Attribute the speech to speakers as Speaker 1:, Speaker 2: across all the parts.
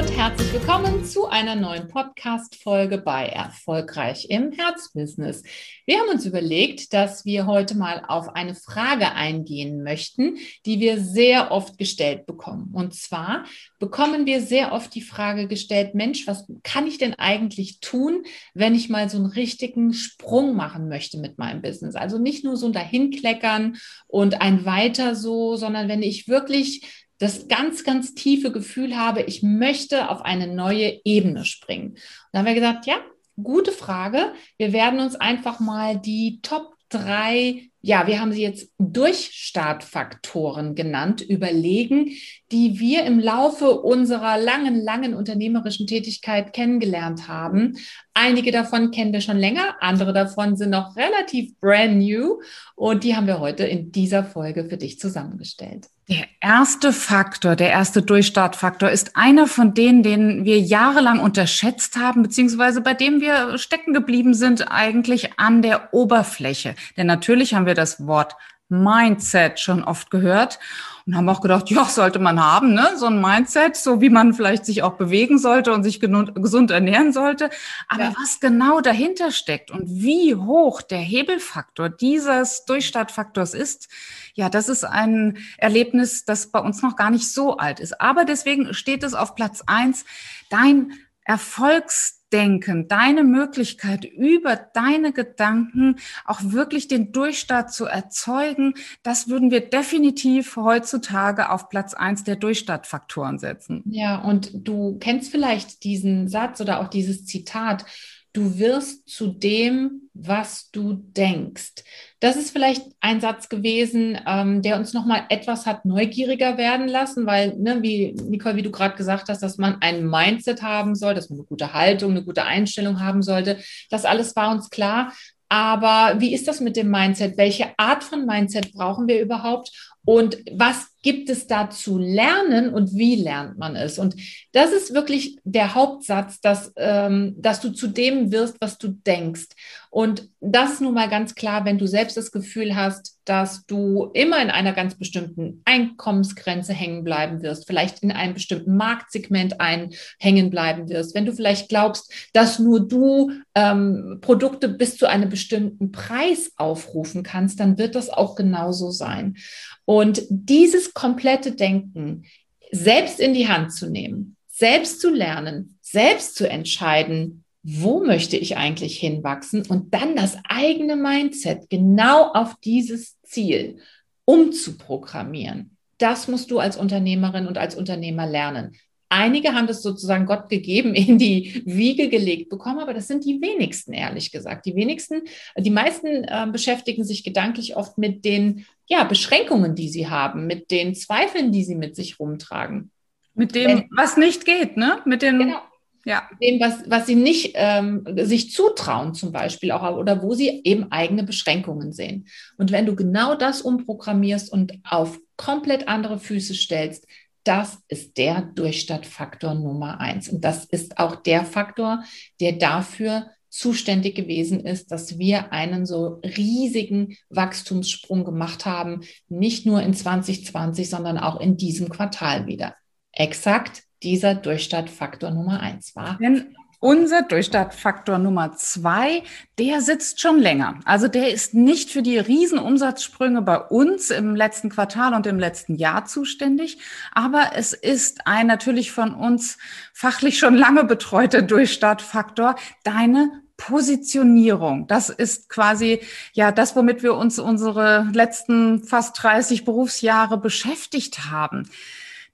Speaker 1: Und herzlich willkommen zu einer neuen Podcast-Folge bei Erfolgreich im Herzbusiness. Wir haben uns überlegt, dass wir heute mal auf eine Frage eingehen möchten, die wir sehr oft gestellt bekommen. Und zwar bekommen wir sehr oft die Frage gestellt, Mensch, was kann ich denn eigentlich tun, wenn ich mal so einen richtigen Sprung machen möchte mit meinem Business? Also nicht nur so ein Dahinkleckern und ein Weiter so, sondern wenn ich wirklich das ganz, ganz tiefe Gefühl habe, ich möchte auf eine neue Ebene springen. Und dann haben wir gesagt, ja, gute Frage. Wir werden uns einfach mal die Top drei, ja, wir haben sie jetzt Durchstartfaktoren genannt, überlegen, die wir im Laufe unserer langen, langen unternehmerischen Tätigkeit kennengelernt haben. Einige davon kennen wir schon länger, andere davon sind noch relativ brand new und die haben wir heute in dieser Folge für dich zusammengestellt.
Speaker 2: Der erste Faktor, der erste Durchstartfaktor ist einer von denen, den wir jahrelang unterschätzt haben, beziehungsweise bei dem wir stecken geblieben sind, eigentlich an der Oberfläche. Denn natürlich haben wir das Wort Mindset schon oft gehört und haben auch gedacht, ja, sollte man haben, ne? so ein Mindset, so wie man vielleicht sich auch bewegen sollte und sich gesund ernähren sollte. Aber ja. was genau dahinter steckt und wie hoch der Hebelfaktor dieses Durchstartfaktors ist, ja, das ist ein Erlebnis, das bei uns noch gar nicht so alt ist. Aber deswegen steht es auf Platz eins. Dein Erfolgsdenken, deine Möglichkeit, über deine Gedanken auch wirklich den Durchstart zu erzeugen, das würden wir definitiv heutzutage auf Platz eins der Durchstartfaktoren setzen.
Speaker 1: Ja, und du kennst vielleicht diesen Satz oder auch dieses Zitat, du wirst zu dem, was du denkst. Das ist vielleicht ein Satz gewesen, ähm, der uns nochmal etwas hat neugieriger werden lassen, weil, ne, wie Nicole, wie du gerade gesagt hast, dass man ein Mindset haben soll, dass man eine gute Haltung, eine gute Einstellung haben sollte. Das alles war uns klar. Aber wie ist das mit dem Mindset? Welche Art von Mindset brauchen wir überhaupt? Und was gibt es da zu lernen und wie lernt man es? Und das ist wirklich der Hauptsatz, dass, ähm, dass du zu dem wirst, was du denkst. Und das nun mal ganz klar, wenn du selbst das Gefühl hast, dass du immer in einer ganz bestimmten Einkommensgrenze hängen bleiben wirst, vielleicht in einem bestimmten Marktsegment einhängen bleiben wirst, wenn du vielleicht glaubst, dass nur du ähm, Produkte bis zu einem bestimmten Preis aufrufen kannst, dann wird das auch genauso sein. Und dieses komplette Denken selbst in die Hand zu nehmen, selbst zu lernen, selbst zu entscheiden, wo möchte ich eigentlich hinwachsen und dann das eigene Mindset genau auf dieses Ziel umzuprogrammieren. Das musst du als Unternehmerin und als Unternehmer lernen. Einige haben das sozusagen Gott gegeben, in die Wiege gelegt bekommen, aber das sind die wenigsten, ehrlich gesagt. Die wenigsten, die meisten äh, beschäftigen sich gedanklich oft mit den ja, Beschränkungen, die sie haben, mit den Zweifeln, die sie mit sich rumtragen.
Speaker 2: Mit dem, Denn, was nicht geht, ne? Mit dem,
Speaker 1: genau. Ja. Dem, was, was sie nicht ähm, sich zutrauen, zum Beispiel auch, oder wo sie eben eigene Beschränkungen sehen. Und wenn du genau das umprogrammierst und auf komplett andere Füße stellst, das ist der Durchstartfaktor Nummer eins. Und das ist auch der Faktor, der dafür zuständig gewesen ist, dass wir einen so riesigen Wachstumssprung gemacht haben, nicht nur in 2020, sondern auch in diesem Quartal wieder. Exakt dieser Durchstartfaktor Nummer eins war.
Speaker 2: Denn unser Durchstartfaktor Nummer zwei, der sitzt schon länger. Also der ist nicht für die Riesenumsatzsprünge bei uns im letzten Quartal und im letzten Jahr zuständig, aber es ist ein natürlich von uns fachlich schon lange betreuter Durchstartfaktor, deine Positionierung. Das ist quasi ja das, womit wir uns unsere letzten fast 30 Berufsjahre beschäftigt haben.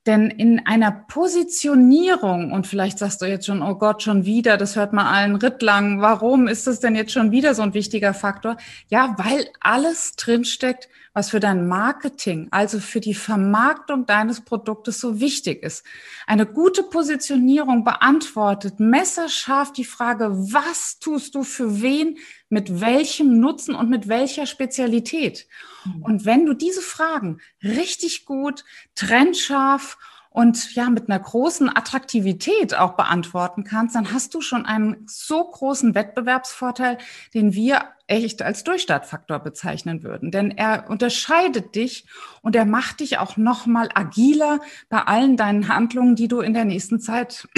Speaker 2: Denn in einer Positionierung, und vielleicht sagst du jetzt schon, oh Gott, schon wieder, das hört man allen Ritt lang, warum ist das denn jetzt schon wieder so ein wichtiger Faktor? Ja, weil alles drinsteckt, was für dein Marketing, also für die Vermarktung deines Produktes so wichtig ist. Eine gute Positionierung beantwortet messerscharf die Frage, was tust du für wen, mit welchem Nutzen und mit welcher Spezialität? Mhm. Und wenn du diese Fragen richtig gut, trennscharf und ja, mit einer großen Attraktivität auch beantworten kannst, dann hast du schon einen so großen Wettbewerbsvorteil, den wir echt als Durchstartfaktor bezeichnen würden. Denn er unterscheidet dich und er macht dich auch nochmal agiler bei allen deinen Handlungen, die du in der nächsten Zeit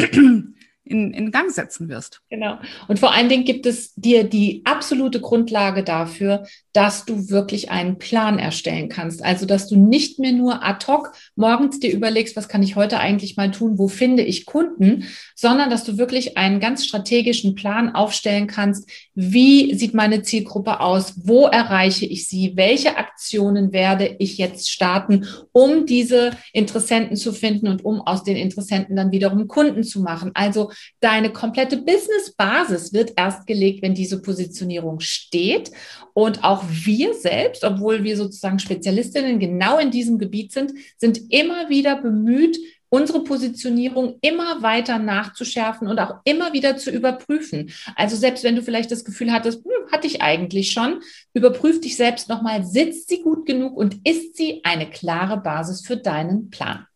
Speaker 2: in, in Gang setzen wirst.
Speaker 1: Genau. Und vor allen Dingen gibt es dir die absolute Grundlage dafür, dass du wirklich einen Plan erstellen kannst. Also, dass du nicht mehr nur ad hoc morgens dir überlegst, was kann ich heute eigentlich mal tun, wo finde ich Kunden, sondern dass du wirklich einen ganz strategischen Plan aufstellen kannst. Wie sieht meine Zielgruppe aus? Wo erreiche ich sie? Welche Aktionen werde ich jetzt starten, um diese Interessenten zu finden und um aus den Interessenten dann wiederum Kunden zu machen? Also, deine komplette Business-Basis wird erst gelegt, wenn diese Positionierung steht und auch wir selbst, obwohl wir sozusagen Spezialistinnen genau in diesem Gebiet sind, sind immer wieder bemüht, unsere Positionierung immer weiter nachzuschärfen und auch immer wieder zu überprüfen. Also selbst wenn du vielleicht das Gefühl hattest, hm, hatte ich eigentlich schon, überprüf dich selbst nochmal, sitzt sie gut genug und ist sie eine klare Basis für deinen Plan?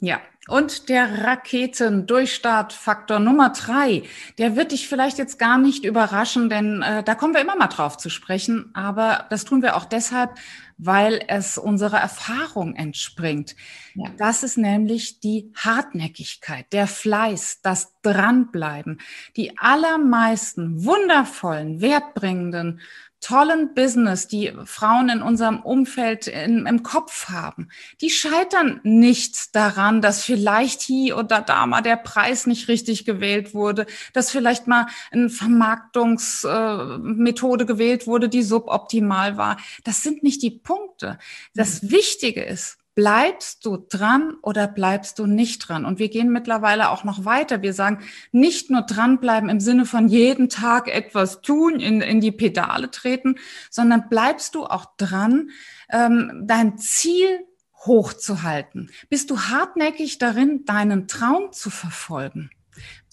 Speaker 2: Ja, und der Raketendurchstartfaktor Nummer drei, der wird dich vielleicht jetzt gar nicht überraschen, denn äh, da kommen wir immer mal drauf zu sprechen. Aber das tun wir auch deshalb, weil es unserer Erfahrung entspringt. Ja. Das ist nämlich die Hartnäckigkeit, der Fleiß, das Dranbleiben. Die allermeisten wundervollen, wertbringenden tollen Business, die Frauen in unserem Umfeld in, im Kopf haben, die scheitern nicht daran, dass vielleicht hier oder da mal der Preis nicht richtig gewählt wurde, dass vielleicht mal eine Vermarktungsmethode äh, gewählt wurde, die suboptimal war. Das sind nicht die Punkte. Das mhm. Wichtige ist, bleibst du dran oder bleibst du nicht dran? Und wir gehen mittlerweile auch noch weiter. Wir sagen, nicht nur dranbleiben im Sinne von jeden Tag etwas tun, in, in die Pedale treten, sondern bleibst du auch dran, ähm, dein Ziel hochzuhalten? Bist du hartnäckig darin, deinen Traum zu verfolgen?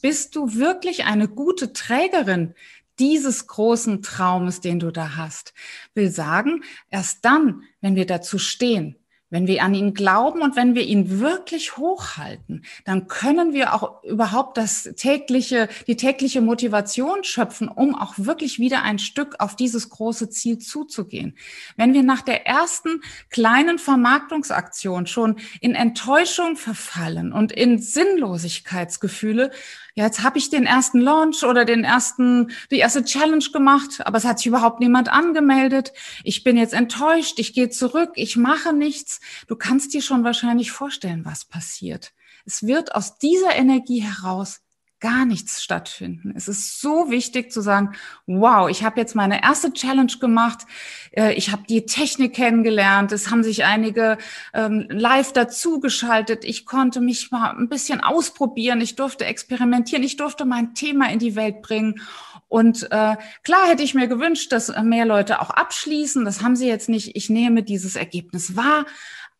Speaker 2: Bist du wirklich eine gute Trägerin dieses großen Traumes, den du da hast? Will sagen, erst dann, wenn wir dazu stehen, wenn wir an ihn glauben und wenn wir ihn wirklich hochhalten, dann können wir auch überhaupt das tägliche, die tägliche Motivation schöpfen, um auch wirklich wieder ein Stück auf dieses große Ziel zuzugehen. Wenn wir nach der ersten kleinen Vermarktungsaktion schon in Enttäuschung verfallen und in Sinnlosigkeitsgefühle, ja, jetzt habe ich den ersten Launch oder den ersten, die erste Challenge gemacht, aber es hat sich überhaupt niemand angemeldet. Ich bin jetzt enttäuscht, ich gehe zurück, ich mache nichts. Du kannst dir schon wahrscheinlich vorstellen, was passiert. Es wird aus dieser Energie heraus gar nichts stattfinden. Es ist so wichtig zu sagen, wow, ich habe jetzt meine erste Challenge gemacht, äh, ich habe die Technik kennengelernt, es haben sich einige ähm, live dazugeschaltet, ich konnte mich mal ein bisschen ausprobieren, ich durfte experimentieren, ich durfte mein Thema in die Welt bringen. Und äh, klar hätte ich mir gewünscht, dass mehr Leute auch abschließen. Das haben sie jetzt nicht. Ich nehme dieses Ergebnis wahr.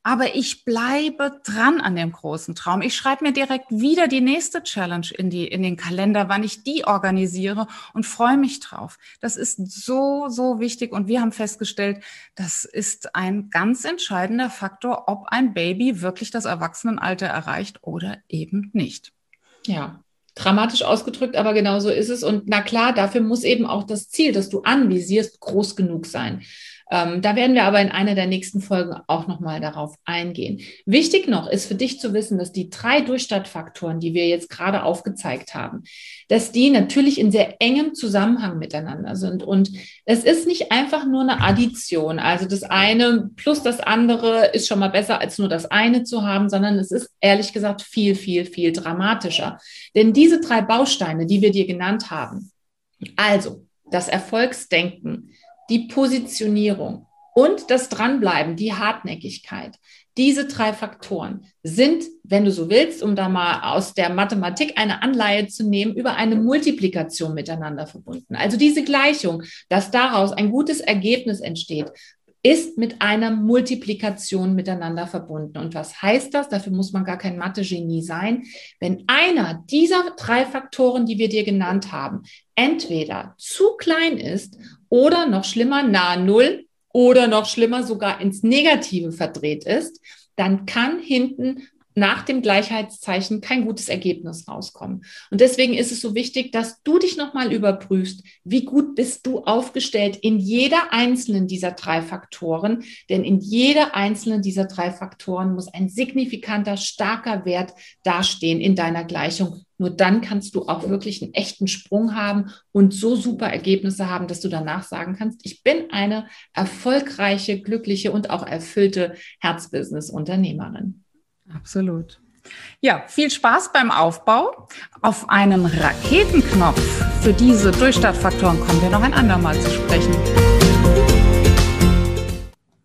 Speaker 2: Aber ich bleibe dran an dem großen Traum. Ich schreibe mir direkt wieder die nächste Challenge in, die, in den Kalender, wann ich die organisiere und freue mich drauf. Das ist so, so wichtig. Und wir haben festgestellt, das ist ein ganz entscheidender Faktor, ob ein Baby wirklich das Erwachsenenalter erreicht oder eben nicht.
Speaker 1: Ja, dramatisch ausgedrückt, aber genau so ist es. Und na klar, dafür muss eben auch das Ziel, das du anvisierst, groß genug sein. Ähm, da werden wir aber in einer der nächsten Folgen auch nochmal darauf eingehen. Wichtig noch ist für dich zu wissen, dass die drei Durchstartfaktoren, die wir jetzt gerade aufgezeigt haben, dass die natürlich in sehr engem Zusammenhang miteinander sind. Und es ist nicht einfach nur eine Addition. Also das eine plus das andere ist schon mal besser als nur das eine zu haben, sondern es ist ehrlich gesagt viel, viel, viel dramatischer. Denn diese drei Bausteine, die wir dir genannt haben, also das Erfolgsdenken, die Positionierung und das Dranbleiben, die Hartnäckigkeit. Diese drei Faktoren sind, wenn du so willst, um da mal aus der Mathematik eine Anleihe zu nehmen, über eine Multiplikation miteinander verbunden. Also diese Gleichung, dass daraus ein gutes Ergebnis entsteht, ist mit einer Multiplikation miteinander verbunden. Und was heißt das? Dafür muss man gar kein Mathe-Genie sein. Wenn einer dieser drei Faktoren, die wir dir genannt haben, entweder zu klein ist oder noch schlimmer nahe Null oder noch schlimmer sogar ins Negative verdreht ist, dann kann hinten nach dem Gleichheitszeichen kein gutes Ergebnis rauskommen. Und deswegen ist es so wichtig, dass du dich nochmal überprüfst, wie gut bist du aufgestellt in jeder einzelnen dieser drei Faktoren. Denn in jeder einzelnen dieser drei Faktoren muss ein signifikanter, starker Wert dastehen in deiner Gleichung. Nur dann kannst du auch wirklich einen echten Sprung haben und so super Ergebnisse haben, dass du danach sagen kannst, ich bin eine erfolgreiche, glückliche und auch erfüllte Herzbusiness-Unternehmerin.
Speaker 2: Absolut. Ja, viel Spaß beim Aufbau. Auf einen Raketenknopf für diese Durchstartfaktoren kommen wir noch ein andermal zu sprechen.